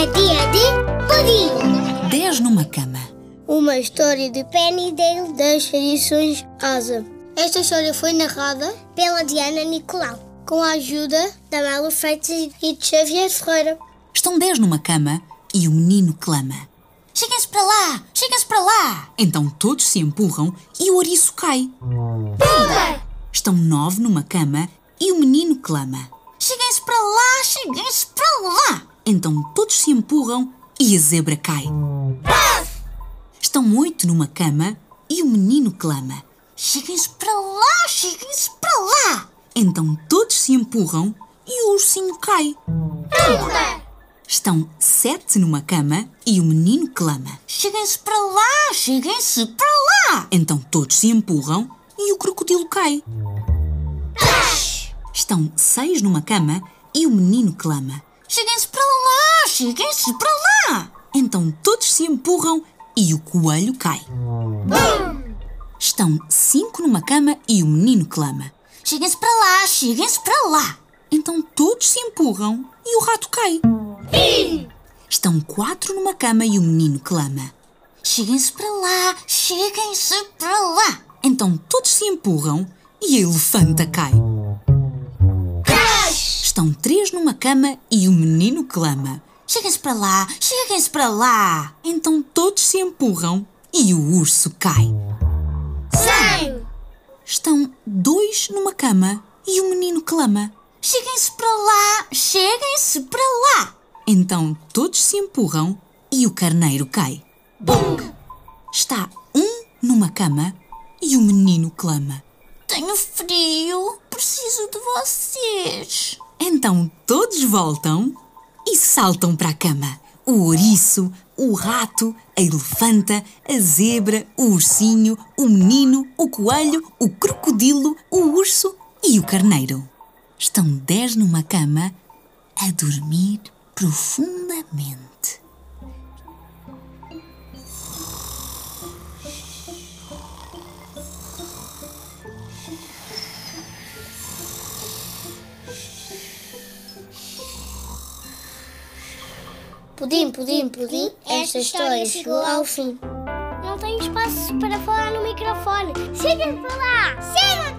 É dia de pudim! 10 numa cama. Uma história de Penny Dale das edições Asa. Esta história foi narrada pela Diana Nicolau, com a ajuda da Malu Freitas e de Xavier Ferreira. Estão 10 numa cama e o menino clama. Cheguem-se para lá! Cheguem-se para lá! Então todos se empurram e o ouriço cai. Pumba! Estão nove numa cama e o menino clama. Cheguem-se para lá! Cheguem-se para lá! Então todos se empurram e a zebra cai. Estão oito numa cama e o menino clama. Cheguem-se para lá! Cheguem-se para lá! Então todos se empurram e o ursinho cai. Estão sete numa cama e o menino clama: Cheguem-se para lá! Cheguem-se para lá! Então todos se empurram e o crocodilo cai. Estão seis numa cama e o menino clama! Cheguem-se para lá! Então todos se empurram e o coelho cai. Estão cinco numa cama e o menino clama: Cheguem-se para lá! Cheguem-se para lá! Então todos se empurram e o rato cai. Estão quatro numa cama e o menino clama: Cheguem-se para lá! Cheguem-se para lá! Então todos se empurram e a elefanta cai. Estão três numa cama e o menino clama: Cheguem-se para lá! Cheguem-se para lá! Então todos se empurram e o urso cai. Cem! Estão dois numa cama e o menino clama: Cheguem-se para lá! Cheguem-se para lá! Então todos se empurram e o carneiro cai. Bung! Está um numa cama e o menino clama: Tenho frio, preciso de vocês. Então todos voltam e saltam para a cama. O ouriço, o rato, a elefanta, a zebra, o ursinho, o menino, o coelho, o crocodilo, o urso e o carneiro. Estão dez numa cama a dormir profundamente. Pudim, pudim, pudim, esta história chegou ao fim. Não tenho espaço para falar no microfone. Chega para lá! Chega